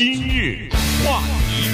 今日话题，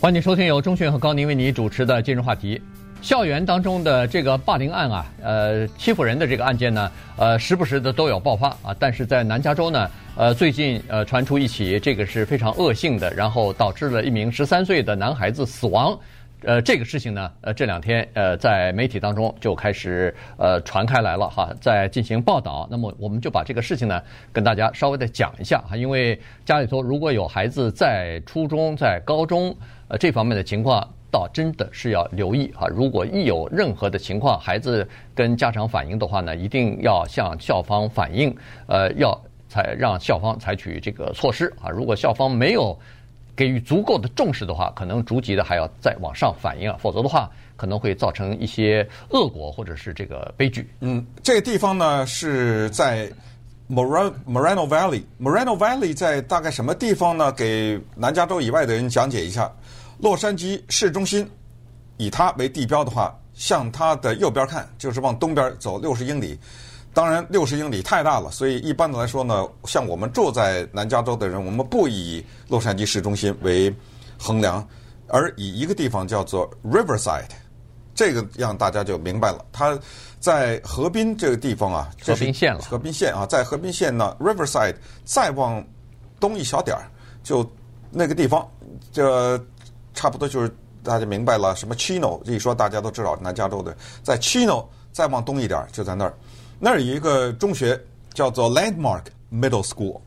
欢迎收听由钟迅和高宁为你主持的今日话题。校园当中的这个霸凌案啊，呃，欺负人的这个案件呢，呃，时不时的都有爆发啊。但是在南加州呢，呃，最近呃传出一起这个是非常恶性的，然后导致了一名十三岁的男孩子死亡。呃，这个事情呢，呃，这两天呃在媒体当中就开始呃传开来了哈，在进行报道。那么我们就把这个事情呢跟大家稍微的讲一下哈，因为家里头如果有孩子在初中、在高中呃这方面的情况，倒真的是要留意哈。如果一有任何的情况，孩子跟家长反映的话呢，一定要向校方反映，呃，要采让校方采取这个措施啊。如果校方没有给予足够的重视的话，可能逐级的还要再往上反映啊，否则的话可能会造成一些恶果或者是这个悲剧。嗯，这个地方呢是在 Moreno Moreno Valley。Moreno Valley 在大概什么地方呢？给南加州以外的人讲解一下。洛杉矶市中心，以它为地标的话，向它的右边看，就是往东边走六十英里。当然，六十英里太大了，所以一般的来说呢，像我们住在南加州的人，我们不以洛杉矶市中心为衡量，而以一个地方叫做 Riverside，这个让大家就明白了。它在河滨这个地方啊，河滨县了。河滨县啊，在河滨县呢，Riverside 再往东一小点儿，就那个地方，这差不多就是大家明白了。什么 Chino，这一说大家都知道，南加州的，在 Chino 再往东一点就在那儿。那儿有一个中学叫做 Landmark Middle School，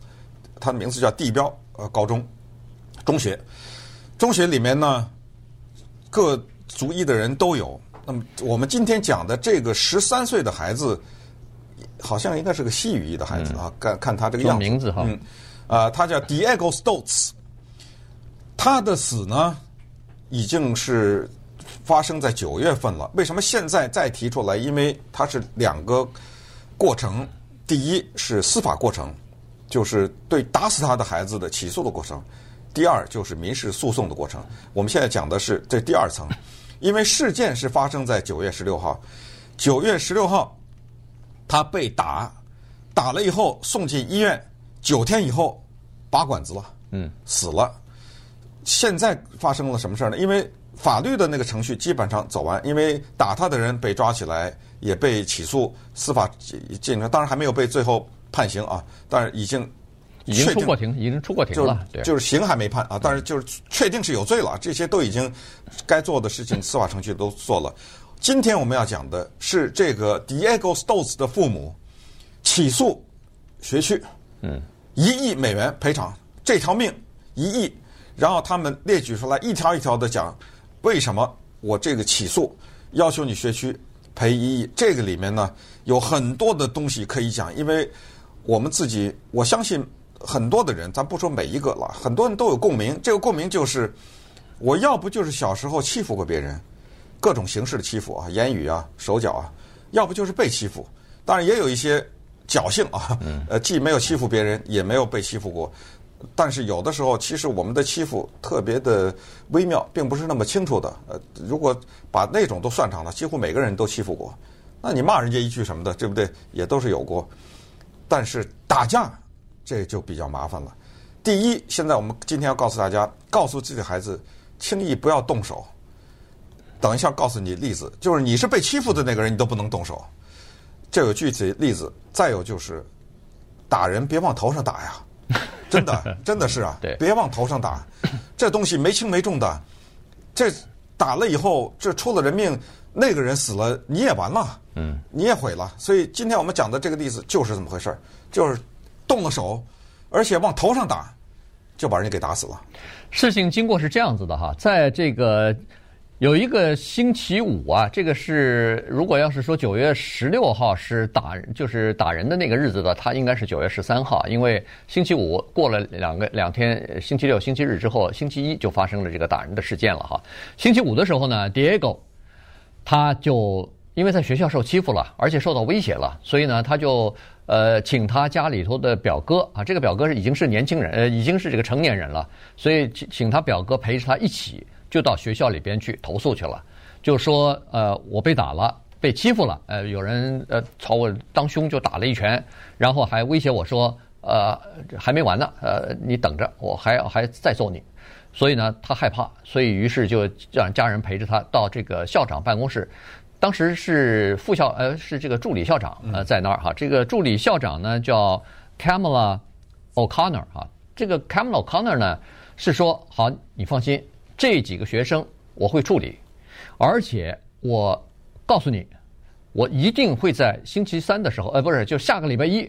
它的名字叫地标呃高中中学。中学里面呢，各族裔的人都有。那么我们今天讲的这个十三岁的孩子，好像应该是个西语裔的孩子啊。看看他这个样子，名字哈，嗯，啊，他叫 Diego Stoltz。他的死呢，已经是发生在九月份了。为什么现在再提出来？因为他是两个。过程，第一是司法过程，就是对打死他的孩子的起诉的过程；第二就是民事诉讼的过程。我们现在讲的是这第二层，因为事件是发生在九月十六号，九月十六号他被打，打了以后送进医院，九天以后拔管子了，嗯，死了。现在发生了什么事儿呢？因为法律的那个程序基本上走完，因为打他的人被抓起来。也被起诉，司法进程当然还没有被最后判刑啊，但是已经已经出过庭，已经出过庭了，就是就是刑还没判啊，但是就是确定是有罪了，这些都已经该做的事情，司法程序都做了。今天我们要讲的是这个 Diego Stoltz 的父母起诉学区，嗯，一亿美元赔偿，这条命一亿，然后他们列举出来一条一条的讲为什么我这个起诉要求你学区。赔一亿，这个里面呢有很多的东西可以讲，因为我们自己，我相信很多的人，咱不说每一个了，很多人都有共鸣。这个共鸣就是，我要不就是小时候欺负过别人，各种形式的欺负啊，言语啊，手脚啊，要不就是被欺负。当然也有一些侥幸啊，呃，既没有欺负别人，也没有被欺负过。但是有的时候，其实我们的欺负特别的微妙，并不是那么清楚的。呃，如果把那种都算上了，几乎每个人都欺负过。那你骂人家一句什么的，对不对？也都是有过。但是打架，这就比较麻烦了。第一，现在我们今天要告诉大家，告诉自己的孩子，轻易不要动手。等一下告诉你例子，就是你是被欺负的那个人，你都不能动手。这有具体例子。再有就是，打人别往头上打呀。真的，真的是啊！对，别往头上打，这东西没轻没重的，这打了以后，这出了人命，那个人死了，你也完了，嗯，你也毁了。所以今天我们讲的这个例子就是这么回事儿，就是动了手，而且往头上打，就把人给打死了。事情经过是这样子的哈，在这个。有一个星期五啊，这个是如果要是说九月十六号是打就是打人的那个日子的，他应该是九月十三号，因为星期五过了两个两天，星期六、星期日之后，星期一就发生了这个打人的事件了哈。星期五的时候呢，Diego 他就因为在学校受欺负了，而且受到威胁了，所以呢，他就呃请他家里头的表哥啊，这个表哥已经是年轻人，呃已经是这个成年人了，所以请请他表哥陪着他一起。就到学校里边去投诉去了，就说呃我被打了，被欺负了，呃有人呃朝我当胸就打了一拳，然后还威胁我说呃，还没完呢，呃，你等着，我还要还再揍你。所以呢，他害怕，所以于是就让家人陪着他到这个校长办公室。当时是副校，呃，是这个助理校长，呃，在那儿哈。这个助理校长呢叫 Camila O'Connor 哈。这个 Kamala O'Connor 呢是说，好，你放心，这几个学生我会处理，而且我告诉你，我一定会在星期三的时候，呃，不是，就下个礼拜一，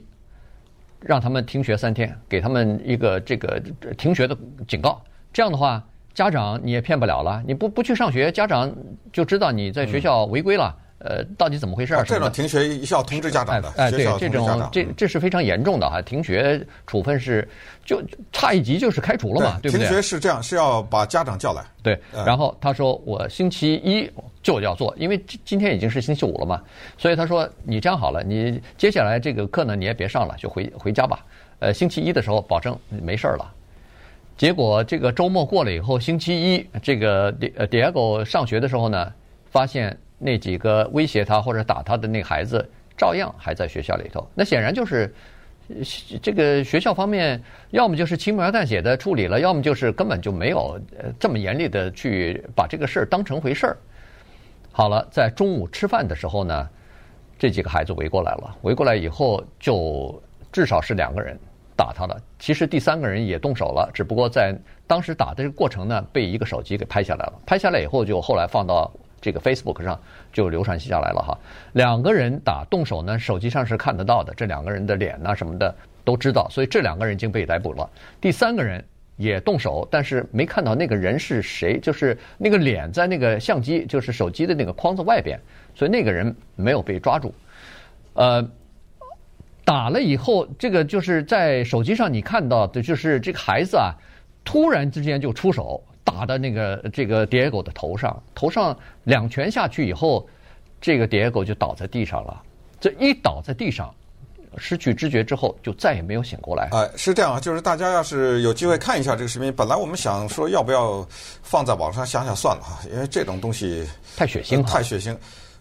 让他们停学三天，给他们一个这个停学的警告。这样的话，家长你也骗不了了。你不不去上学，家长就知道你在学校违规了。呃，到底怎么回事？这种停学是要通知家长的。哎，对，这种这这是非常严重的哈。停学处分是就差一级就是开除了嘛，对不对？停学是这样，是要把家长叫来。对，然后他说我星期一就要做，因为今天已经是星期五了嘛，所以他说你这样好了，你接下来这个课呢你也别上了，就回回家吧。呃，星期一的时候保证没事儿了。结果这个周末过了以后，星期一这个迪呃 Diego 上学的时候呢，发现那几个威胁他或者打他的那孩子照样还在学校里头。那显然就是这个学校方面，要么就是轻描淡写的处理了，要么就是根本就没有这么严厉的去把这个事儿当成回事儿。好了，在中午吃饭的时候呢，这几个孩子围过来了，围过来以后就至少是两个人。打他了，其实第三个人也动手了，只不过在当时打的这个过程呢，被一个手机给拍下来了。拍下来以后，就后来放到这个 Facebook 上，就流传下来了哈。两个人打动手呢，手机上是看得到的，这两个人的脸呐什么的都知道，所以这两个人已经被逮捕了。第三个人也动手，但是没看到那个人是谁，就是那个脸在那个相机，就是手机的那个框子外边，所以那个人没有被抓住。呃。打了以后，这个就是在手机上你看到的，就是这个孩子啊，突然之间就出手打到那个这个 Diego 的头上，头上两拳下去以后，这个 Diego 就倒在地上了。这一倒在地上，失去知觉之后，就再也没有醒过来。哎，是这样啊，就是大家要是有机会看一下这个视频，本来我们想说要不要放在网上，想想算了哈，因为这种东西太血腥了，太血腥。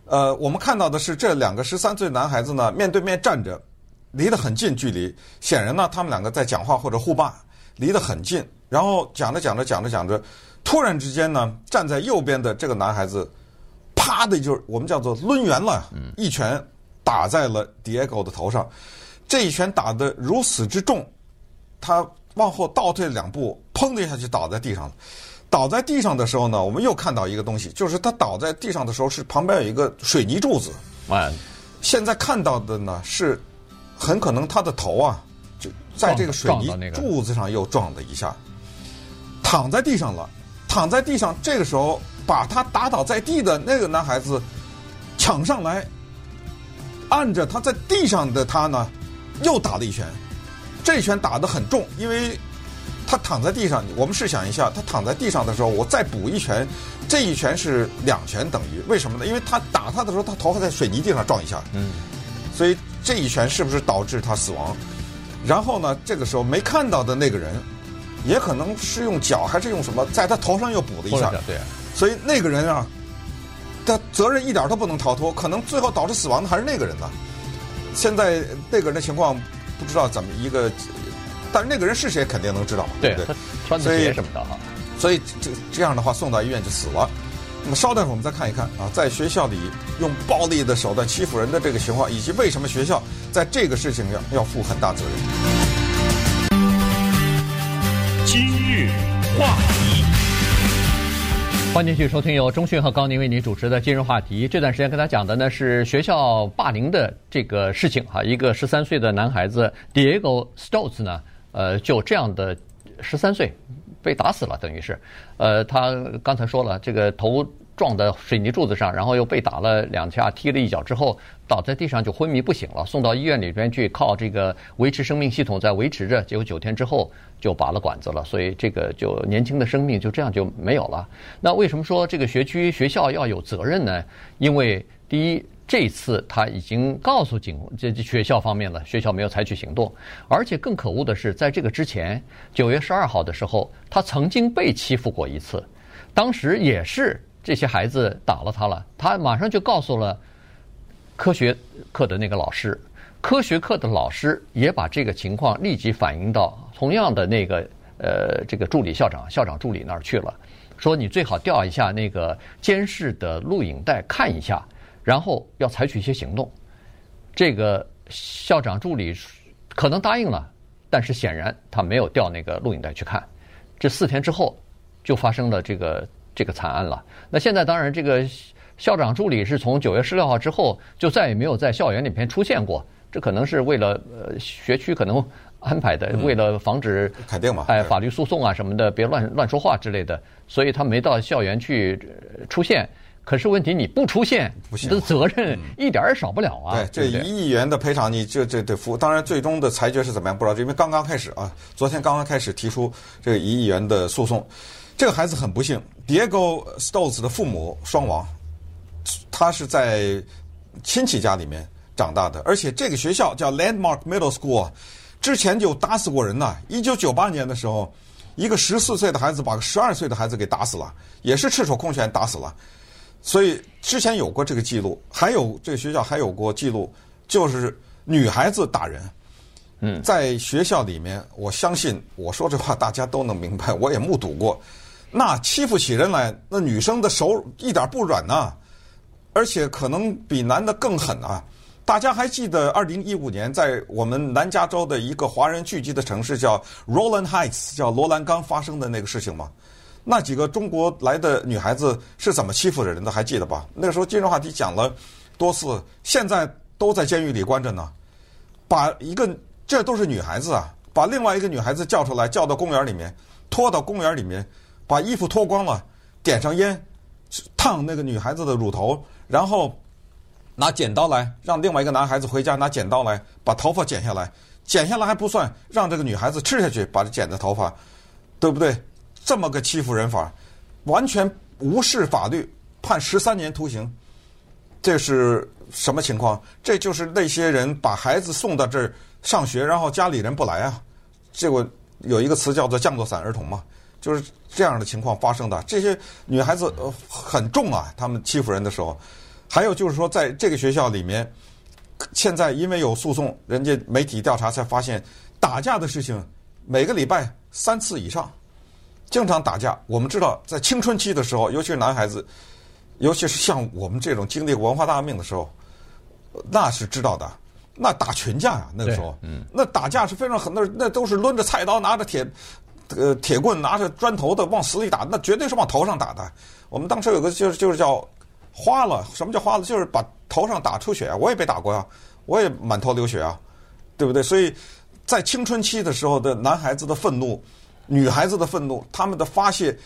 呃，我们看到的是这两个十三岁男孩子呢，面对面站着。离得很近距离，显然呢，他们两个在讲话或者互骂，离得很近。然后讲着讲着讲着讲着，突然之间呢，站在右边的这个男孩子，啪的就是我们叫做抡圆了，一拳打在了 Diego 的头上。这一拳打得如此之重，他往后倒退两步，砰的一下就倒在地上了。倒在地上的时候呢，我们又看到一个东西，就是他倒在地上的时候是旁边有一个水泥柱子。哎，现在看到的呢是。很可能他的头啊，就在这个水泥柱子上又撞了一下，躺在地上了。躺在地上，这个时候把他打倒在地的那个男孩子抢上来，按着他在地上的他呢，又打了一拳。这一拳打得很重，因为他躺在地上。我们试想一下，他躺在地上的时候，我再补一拳，这一拳是两拳等于。为什么呢？因为他打他的时候，他头还在水泥地上撞一下。嗯，所以。这一拳是不是导致他死亡？然后呢，这个时候没看到的那个人，也可能是用脚还是用什么，在他头上又补了一下。对。所以那个人啊，他责任一点都不能逃脱，可能最后导致死亡的还是那个人呢。现在那个人的情况不知道怎么一个，但是那个人是谁肯定能知道，对不对？他穿的鞋什么的哈。所以这这样的话送到医院就死了。那么稍等会儿我们再看一看啊，在学校里用暴力的手段欺负人的这个情况，以及为什么学校在这个事情上要负很大责任。话题，欢迎继续收听由中讯和高宁为您主持的今日话题。这段时间跟大家讲的呢是学校霸凌的这个事情哈，一个十三岁的男孩子 Diego Stoltz 呢，呃，就这样的十三岁。被打死了，等于是，呃，他刚才说了，这个头撞在水泥柱子上，然后又被打了两下，踢了一脚之后，倒在地上就昏迷不醒了，送到医院里边去，靠这个维持生命系统在维持着，结果九天之后就拔了管子了，所以这个就年轻的生命就这样就没有了。那为什么说这个学区学校要有责任呢？因为第一。这次他已经告诉警这学校方面了，学校没有采取行动，而且更可恶的是，在这个之前，九月十二号的时候，他曾经被欺负过一次，当时也是这些孩子打了他了，他马上就告诉了科学课的那个老师，科学课的老师也把这个情况立即反映到同样的那个呃这个助理校长、校长助理那儿去了，说你最好调一下那个监视的录影带看一下，然后要采取一些行动。这个校长助理可能答应了，但是显然他没有调那个录影带去看。这四天之后，就发生了这个这个惨案了。那现在当然，这个校长助理是从九月十六号之后就再也没有在校园里面出现过。这可能是为了呃学区可能安排的，为了防止肯定嘛，哎法律诉讼啊什么的，别乱乱说话之类的，所以他没到校园去出现。可是问题你不出现，你的责任一点儿也少不了啊。对，这一亿元的赔偿你这这得付。当然，最终的裁决是怎么样不知道，因为刚刚开始啊，昨天刚刚开始提出这个一亿元的诉讼。这个孩子很不幸，Diego Stoltz 的父母双亡，他是在亲戚家里面长大的，而且这个学校叫 Landmark Middle School，之前就打死过人呐。一九九八年的时候，一个十四岁的孩子把个十二岁的孩子给打死了，也是赤手空拳打死了。所以之前有过这个记录，还有这个学校还有过记录，就是女孩子打人。嗯，在学校里面，我相信我说这话大家都能明白，我也目睹过。那欺负起人来，那女生的手一点不软呐，而且可能比男的更狠啊！大家还记得二零一五年在我们南加州的一个华人聚集的城市叫 Rowland Heights，叫罗兰冈发生的那个事情吗？那几个中国来的女孩子是怎么欺负人的？还记得吧？那个时候今日话题讲了多次，现在都在监狱里关着呢。把一个这都是女孩子啊，把另外一个女孩子叫出来，叫到公园里面，拖到公园里面。把衣服脱光了，点上烟，烫那个女孩子的乳头，然后拿剪刀来，让另外一个男孩子回家拿剪刀来把头发剪下来，剪下来还不算，让这个女孩子吃下去，把这剪的头发，对不对？这么个欺负人法，完全无视法律，判十三年徒刑，这是什么情况？这就是那些人把孩子送到这儿上学，然后家里人不来啊，结果有一个词叫做降落伞儿童嘛。就是这样的情况发生的，这些女孩子呃很重啊，她们欺负人的时候，还有就是说，在这个学校里面，现在因为有诉讼，人家媒体调查才发现，打架的事情每个礼拜三次以上，经常打架。我们知道，在青春期的时候，尤其是男孩子，尤其是像我们这种经历过文化大革命的时候，那是知道的，那打群架呀，那个时候，嗯，那打架是非常狠，那那都是抡着菜刀，拿着铁。呃，铁棍拿着砖头的往死里打，那绝对是往头上打的。我们当时有个就是就是叫花了，什么叫花了？就是把头上打出血啊。我也被打过呀，我也满头流血啊，对不对？所以在青春期的时候的男孩子的愤怒，女孩子的愤怒，他们的发泄，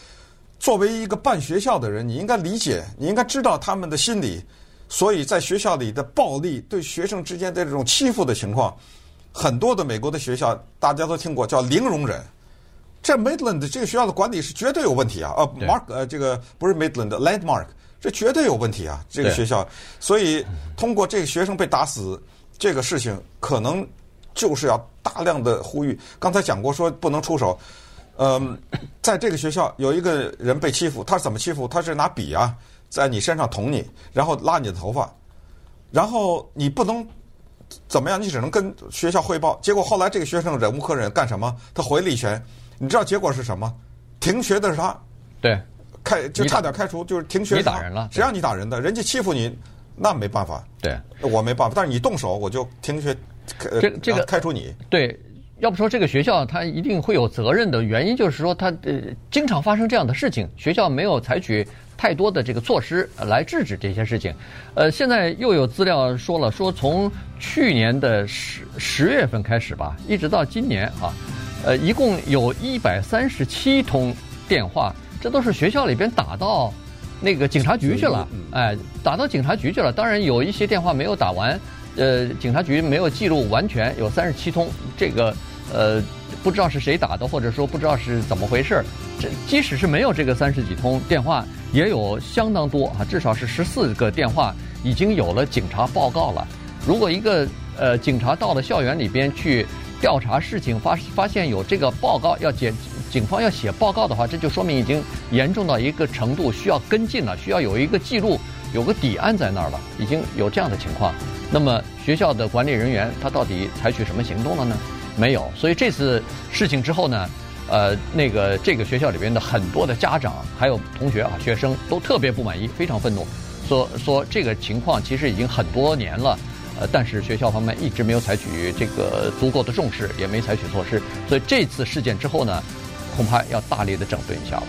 作为一个办学校的人，你应该理解，你应该知道他们的心理。所以在学校里的暴力，对学生之间的这种欺负的情况，很多的美国的学校大家都听过，叫零容忍。这 Midland 这个学校的管理是绝对有问题啊！呃，Mark 呃，这个不是 Midland，Landmark，这绝对有问题啊！这个学校，所以通过这个学生被打死这个事情，可能就是要大量的呼吁。刚才讲过说不能出手，嗯，在这个学校有一个人被欺负，他是怎么欺负？他是拿笔啊，在你身上捅你，然后拉你的头发，然后你不能怎么样，你只能跟学校汇报。结果后来这个学生忍无可忍，干什么？他回了一拳。你知道结果是什么？停学的是他，对，开就差点开除，就是停学。你打人了，谁让你打人的？人家欺负你，那没办法。对，我没办法。但是你动手，我就停学，这这个开除你。对，要不说这个学校他一定会有责任的原因，就是说他呃经常发生这样的事情，学校没有采取太多的这个措施来制止这些事情。呃，现在又有资料说了，说从去年的十十月份开始吧，一直到今年啊。呃，一共有一百三十七通电话，这都是学校里边打到那个警察局去了，哎，打到警察局去了。当然有一些电话没有打完，呃，警察局没有记录完全，有三十七通。这个呃，不知道是谁打的，或者说不知道是怎么回事。这即使是没有这个三十几通电话，也有相当多啊，至少是十四个电话已经有了警察报告了。如果一个呃警察到了校园里边去。调查事情发发现有这个报告要检，警方要写报告的话，这就说明已经严重到一个程度，需要跟进了，需要有一个记录，有个底案在那儿了，已经有这样的情况。那么学校的管理人员他到底采取什么行动了呢？没有。所以这次事情之后呢，呃，那个这个学校里边的很多的家长还有同学啊、学生都特别不满意，非常愤怒，说说这个情况其实已经很多年了，呃，但是学校方面一直没有采取这个足够的重视，也没采取措施。所以这次事件之后呢，恐怕要大力的整顿一下了。